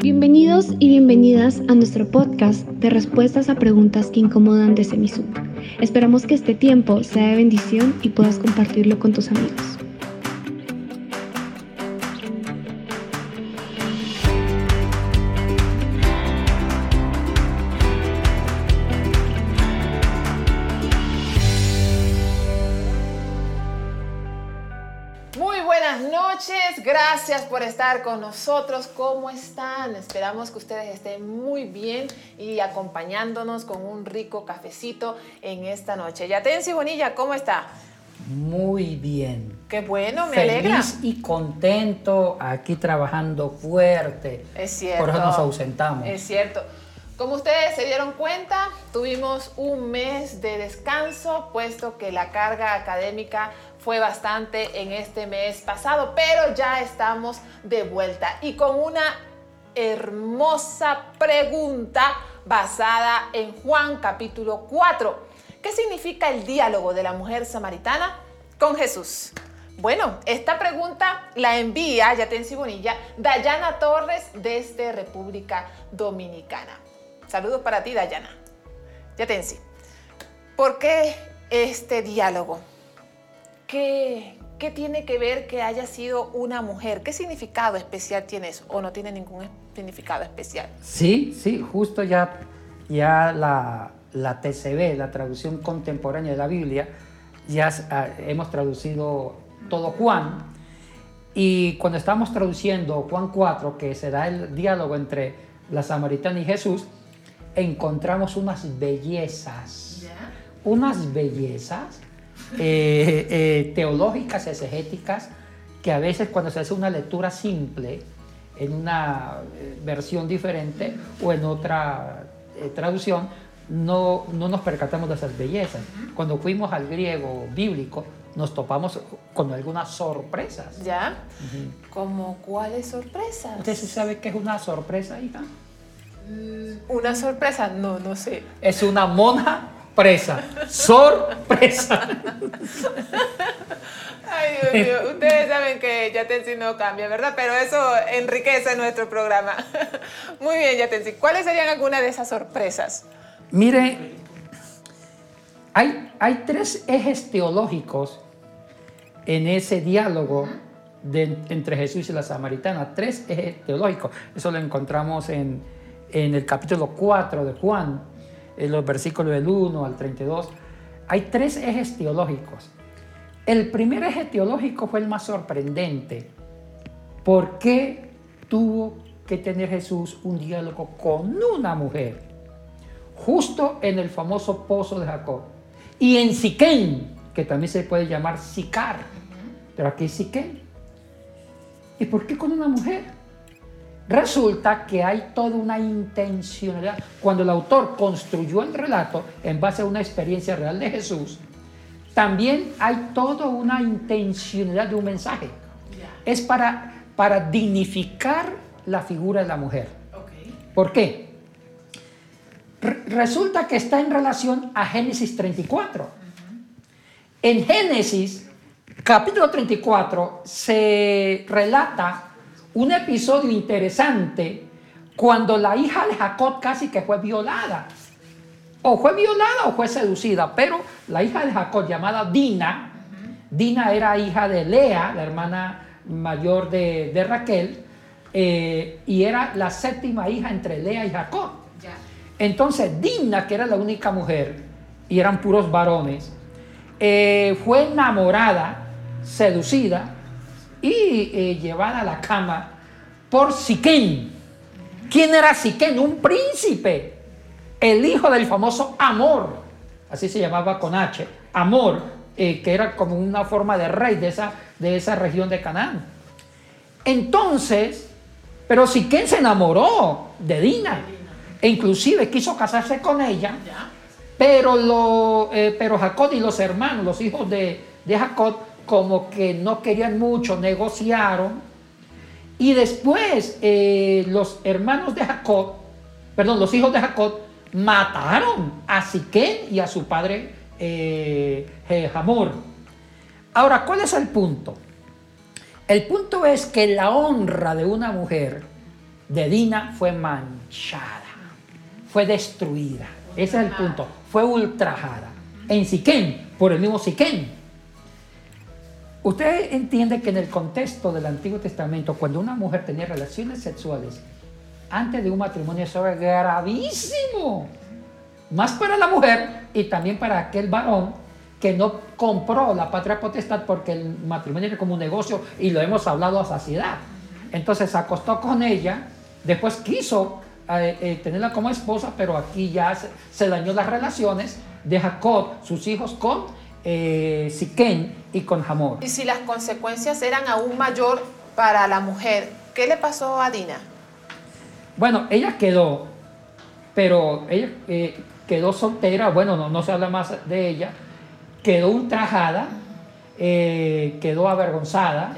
Bienvenidos y bienvenidas a nuestro podcast de respuestas a preguntas que incomodan de Semisub. Esperamos que este tiempo sea de bendición y puedas compartirlo con tus amigos. Estar con nosotros. ¿Cómo están? Esperamos que ustedes estén muy bien y acompañándonos con un rico cafecito en esta noche. Yatensi Bonilla, ¿cómo está? Muy bien. Qué bueno, me Feliz alegra. y contento aquí trabajando fuerte. Es cierto. Por eso nos ausentamos. Es cierto. Como ustedes se dieron cuenta, tuvimos un mes de descanso, puesto que la carga académica fue bastante en este mes pasado, pero ya estamos de vuelta y con una hermosa pregunta basada en Juan capítulo 4. ¿Qué significa el diálogo de la mujer samaritana con Jesús? Bueno, esta pregunta la envía, ya te Bonilla, Dayana Torres desde República Dominicana. Saludos para ti, Dayana. Yatensi, ¿por qué este diálogo? ¿Qué, ¿Qué tiene que ver que haya sido una mujer? ¿Qué significado especial tiene eso? ¿O no tiene ningún significado especial? Sí, sí, justo ya, ya la, la TCB, la traducción contemporánea de la Biblia, ya uh, hemos traducido todo Juan. Y cuando estamos traduciendo Juan 4, que se da el diálogo entre la samaritana y Jesús, encontramos unas bellezas, unas bellezas eh, eh, teológicas, exegéticas, que a veces cuando se hace una lectura simple, en una eh, versión diferente o en otra eh, traducción, no, no nos percatamos de esas bellezas. Cuando fuimos al griego bíblico, nos topamos con algunas sorpresas. ¿Ya? Uh -huh. ¿Como cuáles sorpresas? ¿Usted sabe qué es una sorpresa, hija? Una sorpresa, no, no sé. Es una monja presa. Sorpresa. Ay, Dios mío. Ustedes saben que Yatensi no cambia, ¿verdad? Pero eso enriquece nuestro programa. Muy bien, Yatensi. ¿Cuáles serían algunas de esas sorpresas? Mire, hay, hay tres ejes teológicos en ese diálogo de, entre Jesús y la samaritana. Tres ejes teológicos. Eso lo encontramos en, en el capítulo 4 de Juan, en los versículos del 1 al 32. Hay tres ejes teológicos. El primer eje teológico fue el más sorprendente. ¿Por qué tuvo que tener Jesús un diálogo con una mujer? Justo en el famoso pozo de Jacob. Y en Siquén, que también se puede llamar Sicar. Pero aquí es Siquén. ¿Y por qué con una mujer? Resulta que hay toda una intencionalidad. Cuando el autor construyó el relato en base a una experiencia real de Jesús, también hay toda una intencionalidad de un mensaje. Es para, para dignificar la figura de la mujer. ¿Por qué? Re resulta que está en relación a Génesis 34. Uh -huh. En Génesis, capítulo 34, se relata un episodio interesante cuando la hija de Jacob casi que fue violada. O fue violada o fue seducida, pero la hija de Jacob llamada Dina. Dina era hija de Lea, la hermana mayor de, de Raquel, eh, y era la séptima hija entre Lea y Jacob. Entonces Dina, que era la única mujer, y eran puros varones, eh, fue enamorada, seducida y eh, llevada a la cama por Siquén. ¿Quién era Siquén? Un príncipe, el hijo del famoso Amor, así se llamaba con H, Amor, eh, que era como una forma de rey de esa, de esa región de Canaán. Entonces, pero Siquén se enamoró de Dina, e inclusive quiso casarse con ella, pero, lo, eh, pero Jacob y los hermanos, los hijos de, de Jacob, como que no querían mucho, negociaron. Y después eh, los hermanos de Jacob, perdón, los hijos de Jacob, mataron a Siquén y a su padre eh, Hamor. Ahora, ¿cuál es el punto? El punto es que la honra de una mujer de Dina fue manchada, fue destruida. Ese es el punto. Fue ultrajada. En Siquén, por el mismo Siquén. Usted entiende que en el contexto del Antiguo Testamento, cuando una mujer tenía relaciones sexuales antes de un matrimonio, eso era gravísimo. Más para la mujer y también para aquel varón que no compró la patria potestad porque el matrimonio era como un negocio y lo hemos hablado a saciedad. Entonces se acostó con ella, después quiso eh, eh, tenerla como esposa, pero aquí ya se, dañó las relaciones de Jacob, sus hijos, con eh, Siquén y con Hamor. Y si las consecuencias eran aún mayor para la mujer, ¿qué le pasó a Dina? Bueno, ella quedó, pero ella eh, quedó soltera, bueno, no, no se habla más de ella, quedó ultrajada, eh, quedó avergonzada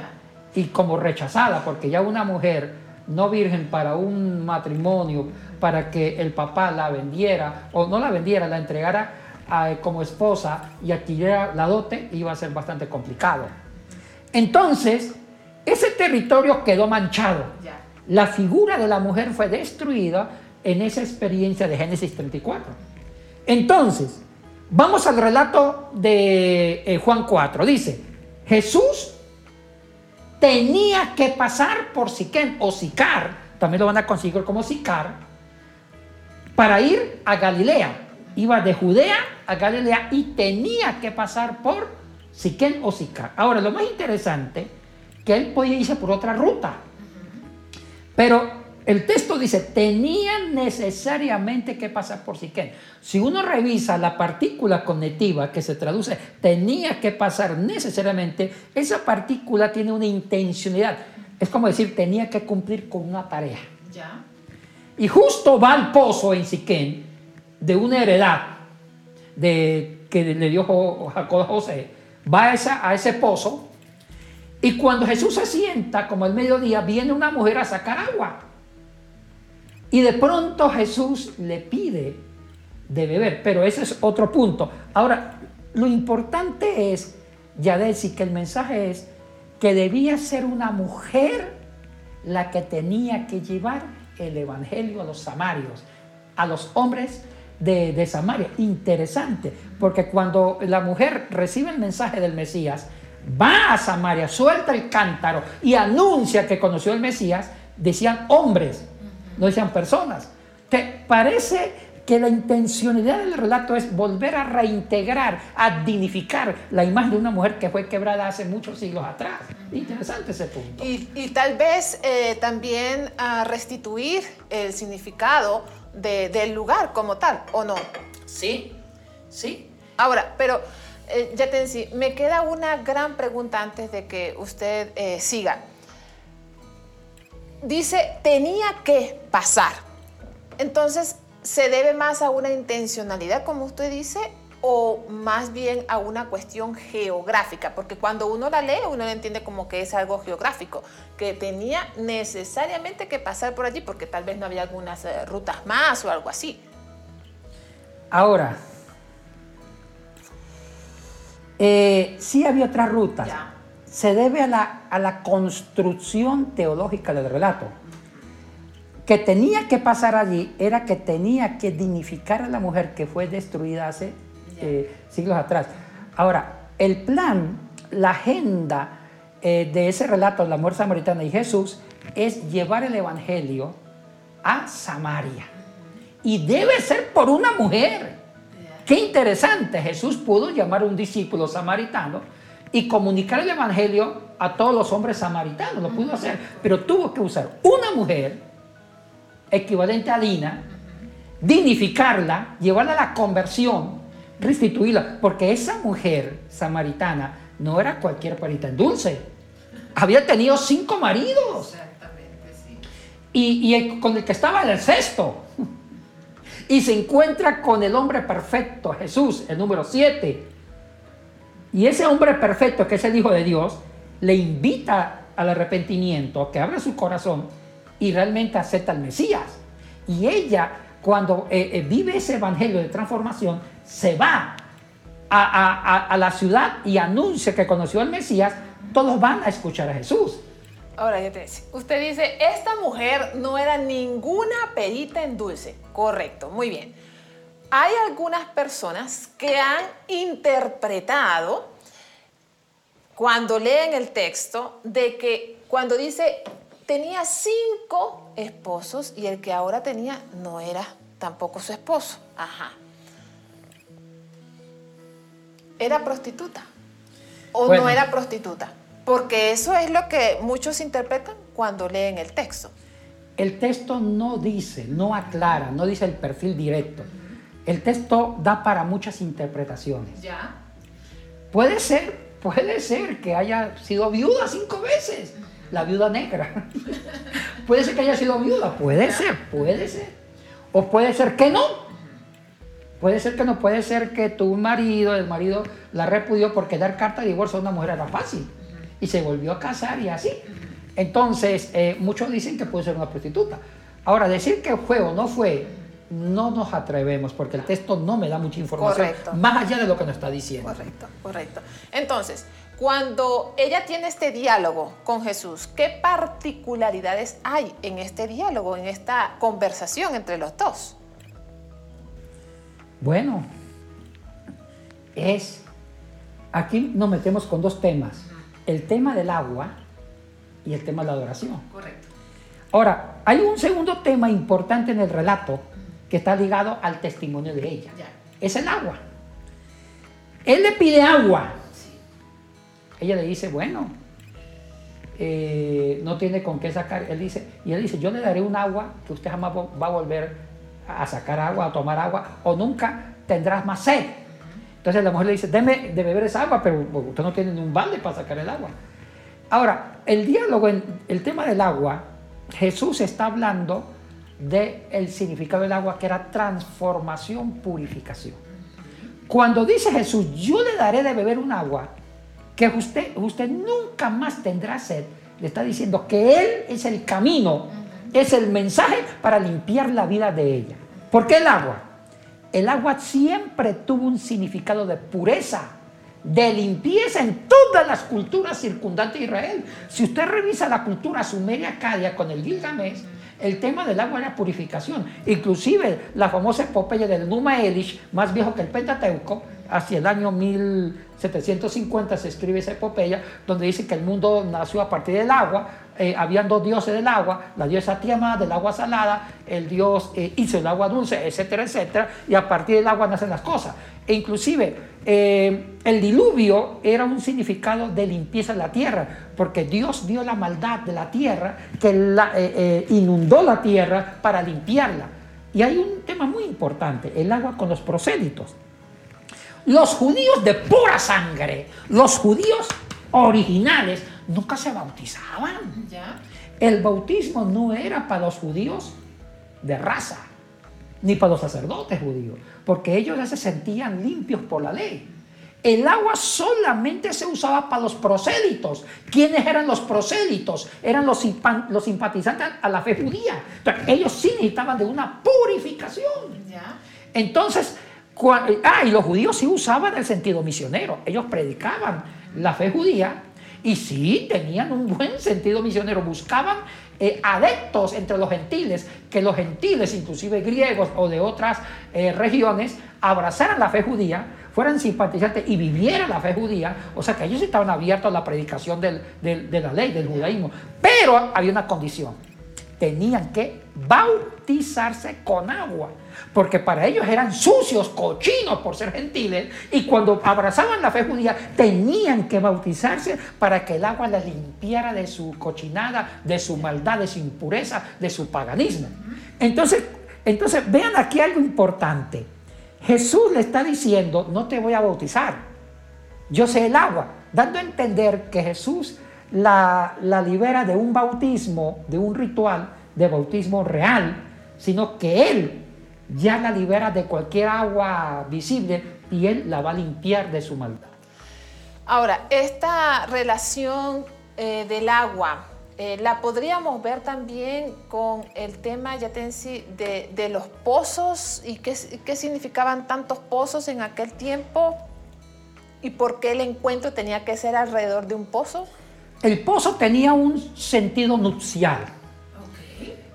y como rechazada, porque ya una mujer no virgen para un matrimonio, para que el papá la vendiera, o no la vendiera, la entregara como esposa y adquiriera la dote, iba a ser bastante complicado. Entonces, ese territorio quedó manchado. La figura de la mujer fue destruida en esa experiencia de Génesis 34. Entonces, Vamos al relato de eh, Juan 4. Dice, Jesús tenía que pasar por Siquén o Sicar, también lo van a conseguir como Sicar, para ir a Galilea. Iba de Judea a Galilea y tenía que pasar por Siquén o Sicar. Ahora, lo más interesante, que él podía irse por otra ruta. Pero el texto dice, tenían necesariamente que pasar por Siquén. Si uno revisa la partícula cognitiva que se traduce, tenía que pasar necesariamente, esa partícula tiene una intencionalidad. Es como decir, tenía que cumplir con una tarea. ¿Ya? Y justo va al pozo en Siquén de una heredad de, que le dio Jacob a José. Va a, esa, a ese pozo y cuando Jesús se sienta, como el mediodía, viene una mujer a sacar agua. Y de pronto Jesús le pide de beber, pero ese es otro punto. Ahora, lo importante es, ya decir que el mensaje es que debía ser una mujer la que tenía que llevar el evangelio a los samarios, a los hombres de, Samaria. Interesante, porque cuando la mujer recibe el mensaje del Mesías, va a Samaria, suelta el cántaro y anuncia que conoció el Mesías, decían hombres, no decían personas. ¿Te parece que la intencionalidad del relato es volver a reintegrar, a dignificar la imagen de una mujer que fue quebrada hace muchos siglos atrás? Interesante ese punto. Y, tal vez eh, también a restituir el significado del lugar como tal, ¿o no? Sí, sí. Ahora, pero eh, ya te decía, me queda una gran pregunta antes de que usted eh, siga dice tenía que pasar. Entonces, ¿se debe más a una intencionalidad, como usted dice, o más bien a una cuestión geográfica? Porque cuando uno la lee, uno la entiende como que es algo geográfico, que tenía necesariamente que pasar por allí, porque tal vez no había algunas eh, rutas más o algo así. Ahora, eh, sí había otras rutas se debe a la, a la construcción teológica del relato. Que tenía que pasar allí era que tenía que dignificar a la mujer que fue destruida hace eh, siglos atrás. Ahora, el plan, la agenda eh, de ese relato, la muerte samaritana y Jesús, es llevar el Evangelio a Samaria. Y debe ser por una mujer. Qué interesante, Jesús pudo llamar a un discípulo samaritano y comunicar el Evangelio a todos los hombres samaritanos. Lo pudo hacer, pero tuvo que usar una mujer equivalente a Dina, dignificarla, llevarla a la conversión, restituirla, porque esa mujer samaritana no era cualquier parita en dulce. Había tenido cinco maridos. Exactamente, sí. Y, y con el que estaba en el sexto. Y se encuentra con el hombre perfecto, Jesús, el número siete y ese hombre perfecto, que es el Hijo de Dios, le invita al arrepentimiento, que abra su corazón y realmente acepta al Mesías. Y ella, cuando eh, eh, vive ese evangelio de transformación, se va a, la ciudad y anuncia que conoció al Mesías, todos van a escuchar a Jesús. Ahora te dice. Usted dice, esta mujer no era ninguna perita en dulce. Correcto, muy bien. Hay algunas personas que han interpretado cuando leen el texto de que cuando dice tenía cinco esposos y el que ahora tenía no era tampoco su esposo. Ajá. ¿Era prostituta? ¿O Bueno. no era prostituta? Porque eso es lo que muchos interpretan cuando leen el texto. El texto no dice, no aclara, no dice el perfil directo. El texto da para muchas interpretaciones. ¿Ya? Puede ser, puede ser que haya sido viuda cinco veces, la viuda negra. puede ser que haya sido viuda, puede ser, puede ser. O puede ser que no. Puede ser que no, puede ser que tu marido, el marido la repudió porque dar carta de divorcio a una mujer era fácil y se volvió a casar y así. Entonces, eh, muchos dicen que puede ser una prostituta. Ahora, decir que fue o no fue, no nos atrevemos porque el texto no me da mucha información Correcto. más allá de lo que nos está diciendo. Correcto, correcto. Entonces, cuando ella tiene este diálogo con Jesús, ¿qué particularidades hay en este diálogo, en esta conversación entre los dos? Bueno, es, aquí nos metemos con dos temas, el tema del agua y el tema de la adoración. Correcto. Ahora, hay un segundo tema importante en el relato que está ligado al testimonio de ella. Ya. Es el agua. Él le pide agua. Ella le dice, bueno, eh, no tiene con qué sacar. Él dice, y él dice, yo le daré un agua que usted jamás va a volver a sacar agua, a tomar agua, o nunca tendrás más sed. Entonces la mujer le dice, deme de beber esa agua, pero usted no tiene ni un balde para sacar el agua. Ahora, el diálogo, en el tema del agua, Jesús está hablando del significado del agua, que era transformación, purificación. Cuando dice Jesús, yo le daré de beber un agua, que usted, usted nunca más tendrá sed, le está diciendo que Él es el camino, es el mensaje para limpiar la vida de ella. ¿Por qué el agua? El agua siempre tuvo un significado de pureza, de limpieza en todas las culturas circundantes a Israel. Si usted revisa la cultura sumeria acadia con el Gilgamesh, el tema del agua era purificación. Inclusive la famosa epopeya del Numa Elish, más viejo que el Pentateuco, hacia el año 1750 se escribe esa epopeya, donde dice que el mundo nació a partir del agua, eh, habían dos dioses del agua, la diosa Tiamat del agua salada, el dios eh, hizo el agua dulce, etcétera, etcétera, y a partir del agua nacen las cosas. E inclusive eh, el diluvio era un significado de limpieza de la tierra, porque Dios vio la maldad de la tierra, que inundó la tierra para limpiarla. Y hay un tema muy importante, el agua con los prosélitos. Los judíos de pura sangre, los judíos originales, nunca se bautizaban. ¿Ya? El bautismo no era para los judíos de raza, ni para los sacerdotes judíos, porque ellos ya se sentían limpios por la ley. El agua solamente se usaba para los prosélitos. ¿Quiénes eran los prosélitos? Eran los, los simpatizantes a la fe judía. Entonces, ellos sí necesitaban de una purificación. ¿Ya? Entonces, ah, y los judíos sí usaban el sentido misionero. Ellos predicaban la fe judía y sí tenían un buen sentido misionero. Buscaban eh, adeptos entre los gentiles, que los gentiles, inclusive griegos o de otras eh, regiones, abrazaran la fe judía, fueran simpatizantes y vivieran la fe judía. O sea que ellos estaban abiertos a la predicación de la ley, del judaísmo. Pero había una condición tenían que bautizarse con agua, porque para ellos eran sucios, cochinos por ser gentiles, y cuando abrazaban la fe judía tenían que bautizarse para que el agua les limpiara de su cochinada, de su maldad, de su impureza, de su paganismo. Entonces, entonces vean aquí algo importante. Jesús le está diciendo, no te voy a bautizar, yo sé el agua, dando a entender que Jesús la, la libera de un bautismo, de un ritual de bautismo real, sino que Él ya la libera de cualquier agua visible y Él la va a limpiar de su maldad. Ahora, esta relación eh, del agua, eh, la podríamos ver también con el tema, Yatensi, de, de los pozos y qué, qué significaban tantos pozos en aquel tiempo y por qué el encuentro tenía que ser alrededor de un pozo. el pozo tenía un sentido nupcial.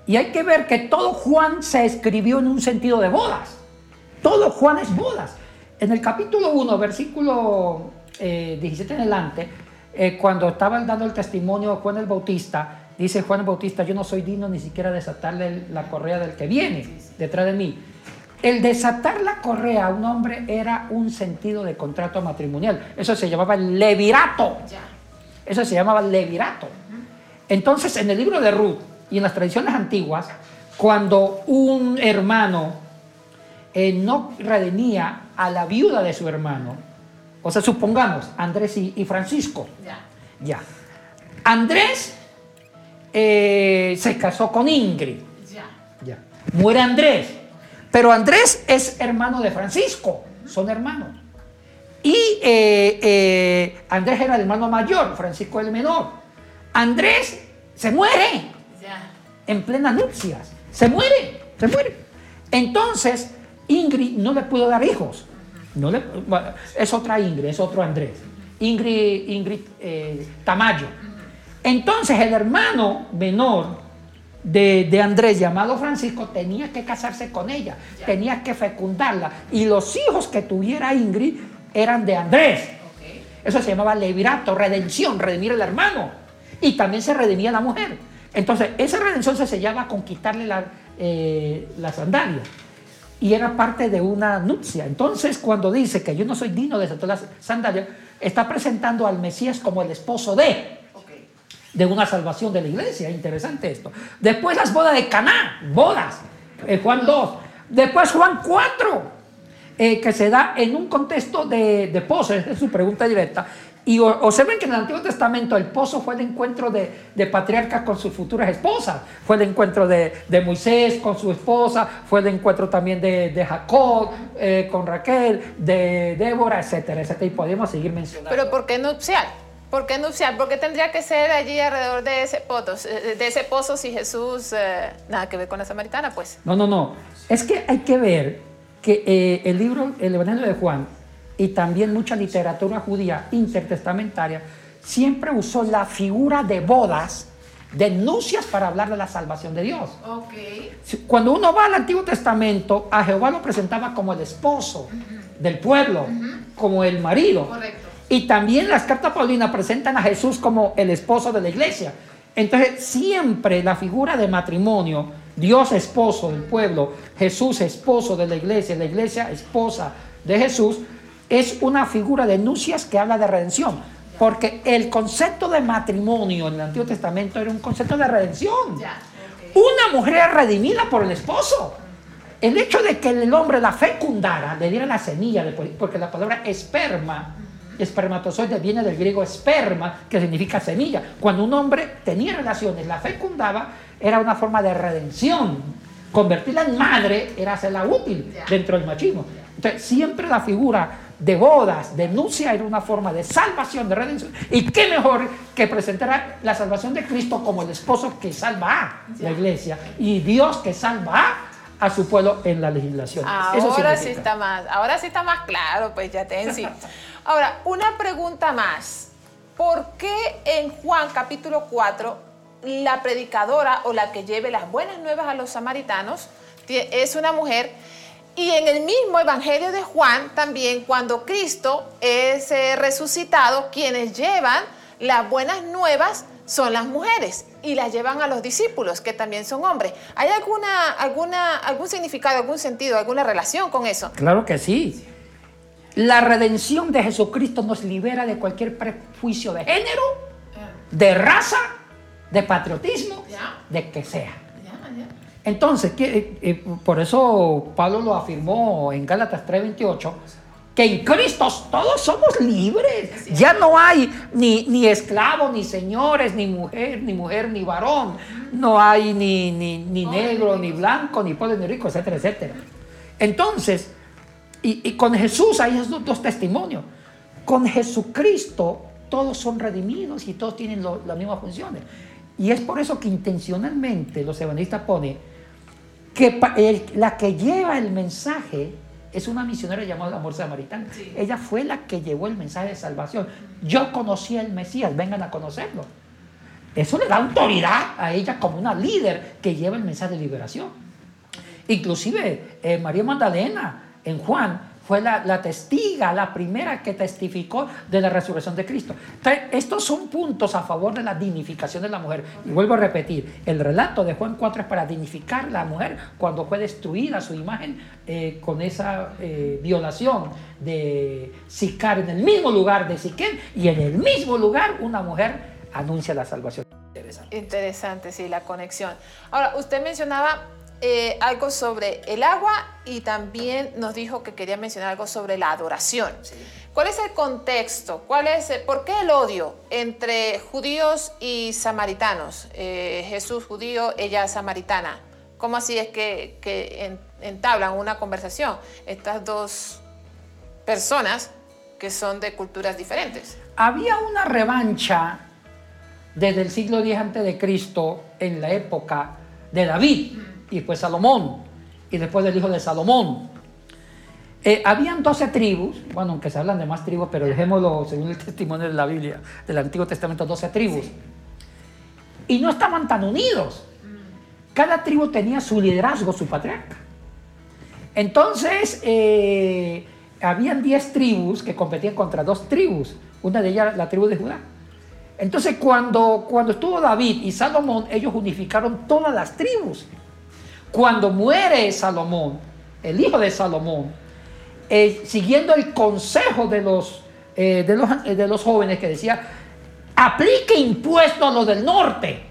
Y hay que ver que todo Juan se escribió en un sentido de bodas. Todo Juan es bodas. En el capítulo 1, versículo 17 en adelante, eh, cuando estaba dando el testimonio de Juan el Bautista, dice Juan el Bautista, yo no soy digno ni siquiera de desatarle la correa del que viene detrás de mí. El desatar la correa a un hombre era un sentido de contrato matrimonial. Eso se llamaba levirato. Eso se llamaba levirato. Entonces, en el libro de Ruth y en las tradiciones antiguas, cuando un hermano eh, no redimía a la viuda de su hermano, o sea, supongamos Andrés y, Francisco, ya. ya. Andrés eh, se casó con Ingrid, ya. ya. Muere Andrés, pero Andrés es hermano de Francisco, son hermanos. Y eh, eh, Andrés era el hermano mayor, Francisco el menor. Andrés se muere en plena nupcias. Se muere, se muere. Entonces, Ingrid no le pudo dar hijos. No le, es otra Ingrid, es otro Andrés. Ingrid, Ingrid eh, Tamayo. Entonces, el hermano menor de, Andrés, llamado Francisco, tenía que casarse con ella, tenía que fecundarla. Y los hijos que tuviera Ingrid eran de Andrés. Eso se llamaba levirato, redención, redimir al hermano. Y también se redimía la mujer. Entonces, esa redención se sellaba con quitarle la, eh, la sandalia. Y era parte de una nupcia. Entonces, cuando dice que yo no soy digno de desatar la sandalia, está presentando al Mesías como el esposo de de una salvación de la iglesia. Interesante esto. Después las bodas de Caná, bodas, eh, Juan 2. Después Juan 4, eh, que se da en un contexto de, de pozo, es su pregunta directa. Y observen que en el Antiguo Testamento el pozo fue el encuentro de, de patriarcas con sus futuras esposas, fue el encuentro de, de, Moisés con su esposa, fue el encuentro también de, de Jacob eh, con Raquel, de Débora, etcétera, etcétera. Y podemos seguir mencionando. Pero ¿por qué nupcial? ¿Por qué nupcial? ¿Por qué tendría que ser allí alrededor de ese, pozo, de ese pozo si Jesús... Eh, nada que ver con la samaritana, pues. No, no, no. Es que hay que ver que eh, el libro, el Evangelio de Juan y también mucha literatura judía intertestamentaria siempre usó la figura de bodas, de nupcias para hablar de la salvación de Dios. Okay. Cuando uno va al Antiguo Testamento, a Jehová lo presentaba como el esposo del pueblo, como el marido. Correcto. Y también las cartas paulinas presentan a Jesús como el esposo de la iglesia. Entonces, siempre la figura de matrimonio, Dios esposo del pueblo, Jesús esposo de la iglesia, la iglesia esposa de Jesús, es una figura de nupcias que habla de redención. Porque el concepto de matrimonio en el Antiguo Testamento era un concepto de redención. Una mujer redimida por el esposo. El hecho de que el hombre la fecundara, le diera la semilla, porque la palabra esperma Espermatozoide viene del griego esperma, que significa semilla. Cuando un hombre tenía relaciones, la fecundaba, era una forma de redención. Convertirla en madre era hacerla útil dentro del machismo. Entonces, siempre la figura de bodas, de nupcia, era una forma de salvación, de redención. Y qué mejor que presentar la salvación de Cristo como el esposo que salva a la iglesia y Dios que salva a a su pueblo en la legislación. Ahora sí está más, ahora sí está más claro, pues ya te sí. Ahora, una pregunta más. ¿Por qué en Juan capítulo 4 la predicadora o la que lleve las buenas nuevas a los samaritanos es una mujer? Y en el mismo Evangelio de Juan también cuando Cristo es eh, resucitado, quienes llevan las buenas nuevas son las mujeres y las llevan a los discípulos, que también son hombres. ¿Hay alguna, alguna, algún significado, algún sentido, alguna relación con eso? Claro que sí. La redención de Jesucristo nos libera de cualquier prejuicio de género, de raza, de patriotismo, de que sea. Entonces, eh, eh, por eso Pablo lo afirmó en Gálatas 3:28, que en Cristo todos somos libres. Ya no hay ni, ni esclavos, ni señores, ni mujer, ni mujer, ni varón. No hay ni, ni, negro, ni blanco, ni pobre, ni rico, etcétera, etcétera. Entonces, y, con Jesús hay esos dos testimonios. Con Jesucristo todos son redimidos y todos tienen las mismas funciones. Y es por eso que intencionalmente los evangelistas ponen que la que lleva el mensaje es una misionera llamada la Amor Samaritana. Ella fue la que llevó el mensaje de salvación. Yo conocí al Mesías, vengan a conocerlo. Eso le da autoridad a ella como una líder que lleva el mensaje de liberación. Inclusive eh, María Magdalena en Juan fue la, testiga, la primera que testificó de la resurrección de Cristo. estos son puntos a favor de la dignificación de la mujer. Y vuelvo a repetir, el relato de Juan 4 es para dignificar a la mujer cuando fue destruida su imagen eh, con esa eh, violación de Sicar en el mismo lugar de Siquén y en el mismo lugar una mujer anuncia la salvación. Interesante. Interesante, sí, la conexión. Ahora, usted mencionaba eh, algo sobre el agua y también nos dijo que quería mencionar algo sobre la adoración. ¿Cuál es el contexto? ¿Cuál es, ¿Por qué el odio entre judíos y samaritanos? Eh, Jesús judío, ella samaritana. ¿Cómo así es que, que entablan una conversación estas dos personas que son de culturas diferentes? Había una revancha desde el siglo X antes de Cristo en la época de David y después Salomón, y después del hijo de Salomón. Eh, habían 12 tribus, bueno, aunque se hablan de más tribus, pero dejémoslo según el testimonio de la Biblia, del Antiguo Testamento, 12 tribus. Y no estaban tan unidos. Cada tribu tenía su liderazgo, su patriarca. Entonces, eh, habían 10 tribus que competían contra dos tribus. Una de ellas, la tribu de Judá. Entonces, cuando, cuando estuvo David y Salomón, ellos unificaron todas las tribus. Cuando muere Salomón, el hijo de Salomón, eh, siguiendo el consejo de los, eh, los, eh, de los jóvenes que decía, aplique impuesto a lo del norte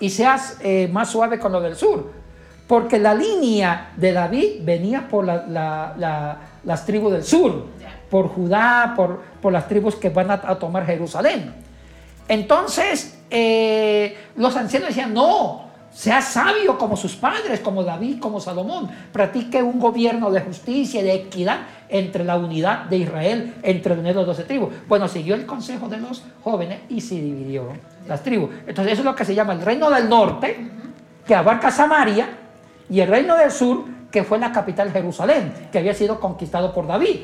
y seas más suave con lo del sur. Porque la línea de David venía por las tribus del sur, por Judá, por, por las tribus que van a tomar Jerusalén. Entonces, los ancianos decían, no, sea sabio como sus padres, como David, como Salomón. Practique un gobierno de justicia y de equidad entre la unidad de Israel, entre los doce tribus. Bueno, siguió el consejo de los jóvenes y se dividió las tribus. Entonces eso es lo que se llama el reino del norte, que abarca Samaria, y el reino del sur, que fue la capital Jerusalén, que había sido conquistado por David.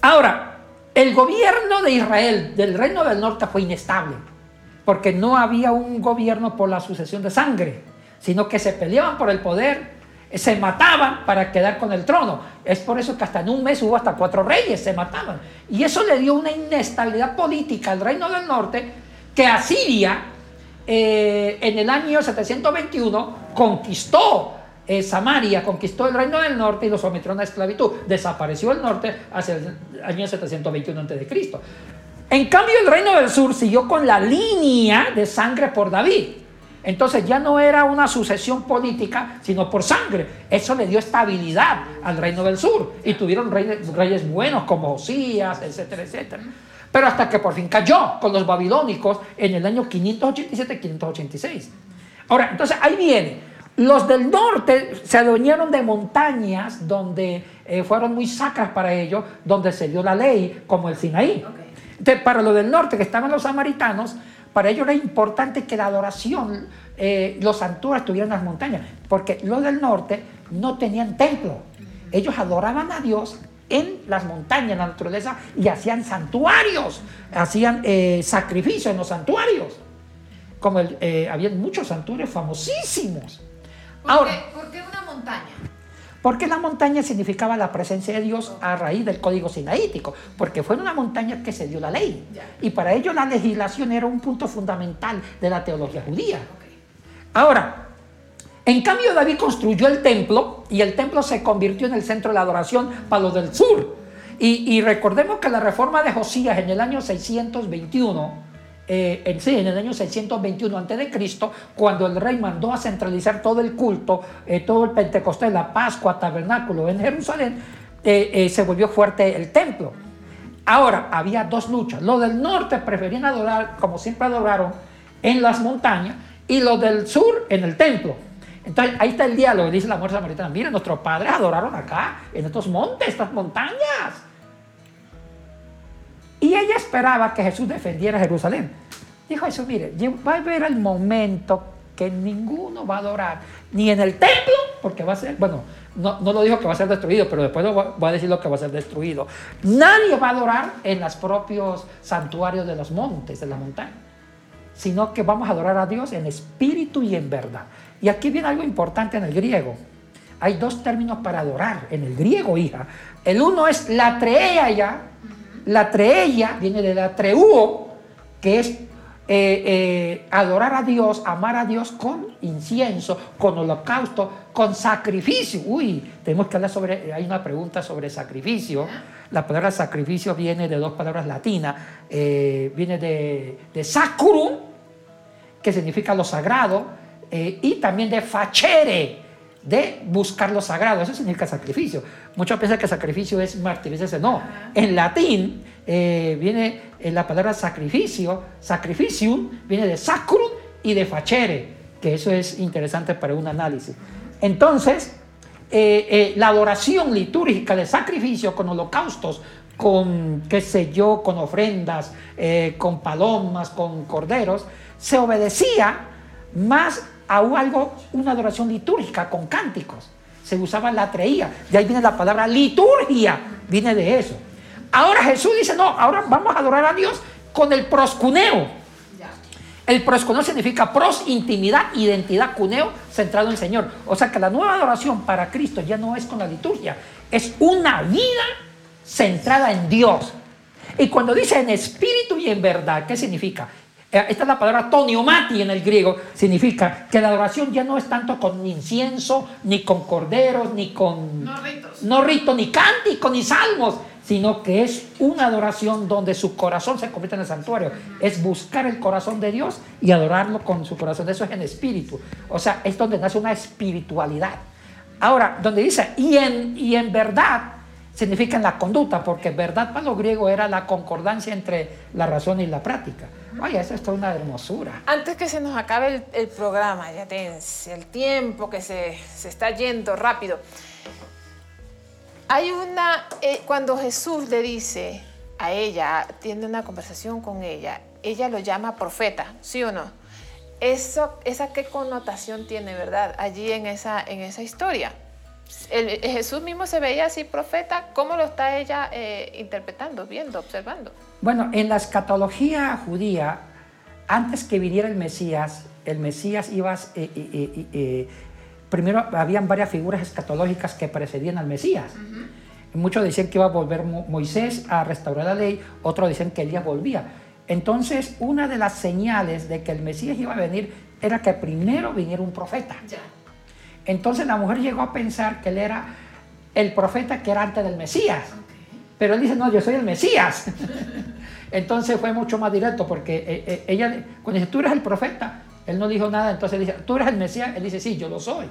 Ahora, el gobierno de Israel, del reino del norte, fue inestable porque no había un gobierno por la sucesión de sangre, sino que se peleaban por el poder, se mataban para quedar con el trono. Es por eso que hasta en un mes hubo hasta cuatro reyes, se mataban. Y eso le dio una inestabilidad política al reino del norte que Asiria eh, en el año 721 conquistó eh, Samaria, conquistó el reino del norte y lo sometió a una esclavitud. Desapareció el norte hacia el año 721 a.C. En cambio, el reino del sur siguió con la línea de sangre por David. Entonces ya no era una sucesión política, sino por sangre. Eso le dio estabilidad al reino del sur. Y tuvieron reyes, buenos como Osías, etcétera, etcétera. Pero hasta que por fin cayó con los babilónicos en el año 587-586. Ahora, entonces ahí viene. Los del norte se adueñaron de montañas donde eh, fueron muy sacras para ellos, donde se dio la ley, como el Sinaí para lo del norte, que estaban los samaritanos, para ellos era importante que la adoración, eh, los santuarios estuvieran en las montañas, porque los del norte no tenían templo. Ellos adoraban a Dios en las montañas, en la naturaleza, y hacían santuarios, hacían eh, sacrificios en los santuarios. Como eh, había muchos santuarios famosísimos. ¿Por qué una montaña? Porque la montaña significaba la presencia de Dios a raíz del código sinaítico, porque fue en una montaña que se dio la ley. Y para ello la legislación era un punto fundamental de la teología judía. Ahora, en cambio David construyó el templo y el templo se convirtió en el centro de la adoración para los del sur. Y, y recordemos que la reforma de Josías en el año 621 eh, en, sí, en el año 621 a.C., cuando el rey mandó a centralizar todo el culto, eh, todo el Pentecostés, la Pascua, tabernáculo en Jerusalén, eh, se volvió fuerte el templo. Ahora, había dos luchas. Los del norte preferían adorar, como siempre adoraron, en las montañas, y los del sur en el templo. Entonces, ahí está el diálogo, dice la mujer samaritana, miren, nuestros padres adoraron acá, en estos montes, estas montañas. Y ella esperaba que Jesús defendiera Jerusalén. Dijo Jesús, mire, va a haber el momento que ninguno va a adorar, ni en el templo, porque va a ser, bueno, no, no lo dijo que va a ser destruido, pero después va a decir lo que va a ser destruido. Nadie va a adorar en los propios santuarios de los montes, de la montaña, sino que vamos a adorar a Dios en espíritu y en verdad. Y aquí viene algo importante en el griego. Hay dos términos para adorar en el griego, hija. El uno es la treella, la treella viene de la treuo, que es eh, eh, adorar a Dios, amar a Dios con incienso, con holocausto, con sacrificio. Uy, tenemos que hablar sobre, hay una pregunta sobre sacrificio. La palabra sacrificio viene de dos palabras latinas, eh, viene de, de sacrum, que significa lo sagrado, y también de facere, de buscar lo sagrado. Eso significa sacrificio. Muchos piensan que sacrificio es martirizarse. No, en latín eh, viene eh, la palabra sacrificio, sacrificium, viene de sacrum y de facere, que eso es interesante para un análisis. Entonces, eh, la adoración litúrgica de sacrificio con holocaustos, con, qué sé yo, con ofrendas, con palomas, con corderos, se obedecía más a algo, una adoración litúrgica con cánticos. Se usaba la treía. De ahí viene la palabra liturgia, viene de eso. Ahora Jesús dice, no, ahora vamos a adorar a Dios con el proscuneo. El proscuneo significa pros, intimidad, identidad, cuneo, centrado en el Señor. O sea que la nueva adoración para Cristo ya no es con la liturgia, es una vida centrada en Dios. Y cuando dice en espíritu y en verdad, ¿qué significa? Eh, esta es la palabra toniomati en el griego, significa que la adoración ya no es tanto con incienso, ni con corderos, ni con... No ritos. No rito, ni cánticos, ni salmos, sino que es una adoración donde su corazón se convierte en el santuario. Es buscar el corazón de Dios y adorarlo con su corazón. Eso es en espíritu. O sea, es donde nace una espiritualidad. Ahora, donde dice, y en, y en verdad, significa en la conducta, porque verdad para los griegos era la concordancia entre la razón y la práctica. Oye, eso es una hermosura. Antes que se nos acabe el, programa, ya tienes el tiempo que se, se, está yendo rápido. Hay una, eh, cuando Jesús le dice a ella, tiene una conversación con ella, ella lo llama profeta, ¿sí o no? Eso, ¿Esa qué connotación tiene, verdad? Allí en esa, en esa historia. El, Jesús mismo se veía así profeta, ¿cómo lo está ella eh, interpretando, viendo, observando? Bueno, en la escatología judía, antes que viniera el Mesías, el Mesías iba, eh, eh, eh, primero habían varias figuras escatológicas que precedían al Mesías. Muchos decían que iba a volver Moisés a restaurar la ley, otros decían que Elías volvía. Entonces, una de las señales de que el Mesías iba a venir era que primero viniera un profeta. Entonces la mujer llegó a pensar que él era el profeta que era antes del Mesías. Pero él dice, no, yo soy el Mesías. entonces fue mucho más directo porque eh, eh, ella, cuando dice, tú eres el profeta, él no dijo nada, entonces dice, tú eres el Mesías, él dice, sí, yo lo soy.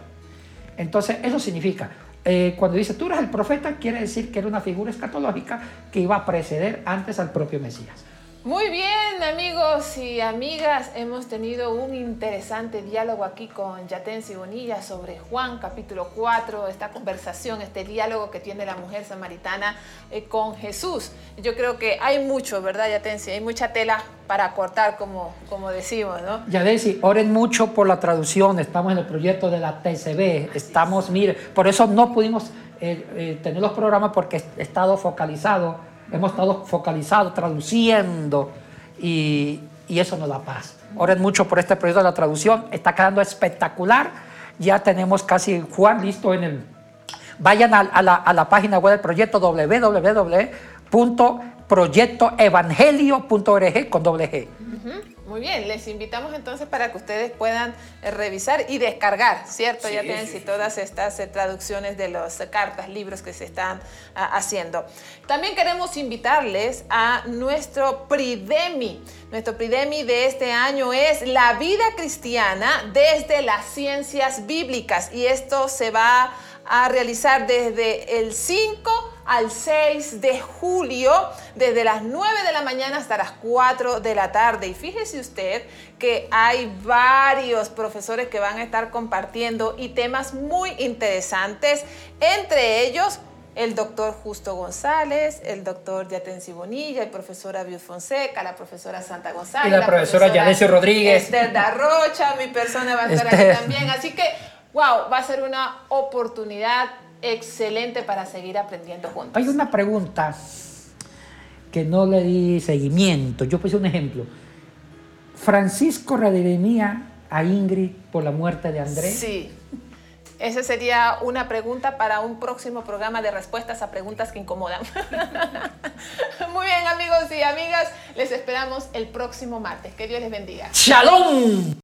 Entonces eso significa, eh, cuando dice, tú eres el profeta, quiere decir que era una figura escatológica que iba a preceder antes al propio Mesías. Muy bien, amigos y amigas, hemos tenido un interesante diálogo aquí con Yatensi Bonilla sobre Juan capítulo 4, esta conversación, este diálogo que tiene la mujer samaritana eh, con Jesús. Yo creo que hay mucho, ¿verdad, Yatensi? Hay mucha tela para cortar, como, como decimos, ¿no? Yatensi, oren mucho por la traducción, estamos en el proyecto de la TCB, estamos, mire, por eso no pudimos eh, eh, tener los programas porque he estado focalizado hemos estado focalizados, traduciendo y, eso nos da paz. Oren mucho por este proyecto de la traducción, está quedando espectacular. Ya tenemos casi Juan listo en el... Vayan a, la, a la, página web del proyecto www.proyectoevangelio.org con doble G. Muy bien, les invitamos entonces para que ustedes puedan eh, revisar y descargar, ¿cierto? ya tienen sí, todas estas eh, traducciones de las cartas, libros que se están ah, haciendo. También queremos invitarles a nuestro Pridemi. Nuestro Pridemi de este año es la vida cristiana desde las ciencias bíblicas y esto se va a realizar desde el 5 al 6 de julio, desde las 9 de la mañana hasta las 4 de la tarde. Y fíjese usted que hay varios profesores que van a estar compartiendo y temas muy interesantes, entre ellos el doctor Justo González, el doctor Yatensi Bonilla, el profesor Abiud Fonseca, la profesora Santa González. Y la, profesora, Yanesio Rodríguez. Esther Darrocha, mi persona va a estar aquí también. Así que, wow, va a ser una oportunidad excelente para seguir aprendiendo juntos. Hay una pregunta que no le di seguimiento. Yo puse un ejemplo. Francisco redimía a Ingrid por la muerte de Andrés. Sí. Esa sería una pregunta para un próximo programa de respuestas a preguntas que incomodan. Muy bien, amigos y amigas, les esperamos el próximo martes. Que Dios les bendiga. ¡Shalom!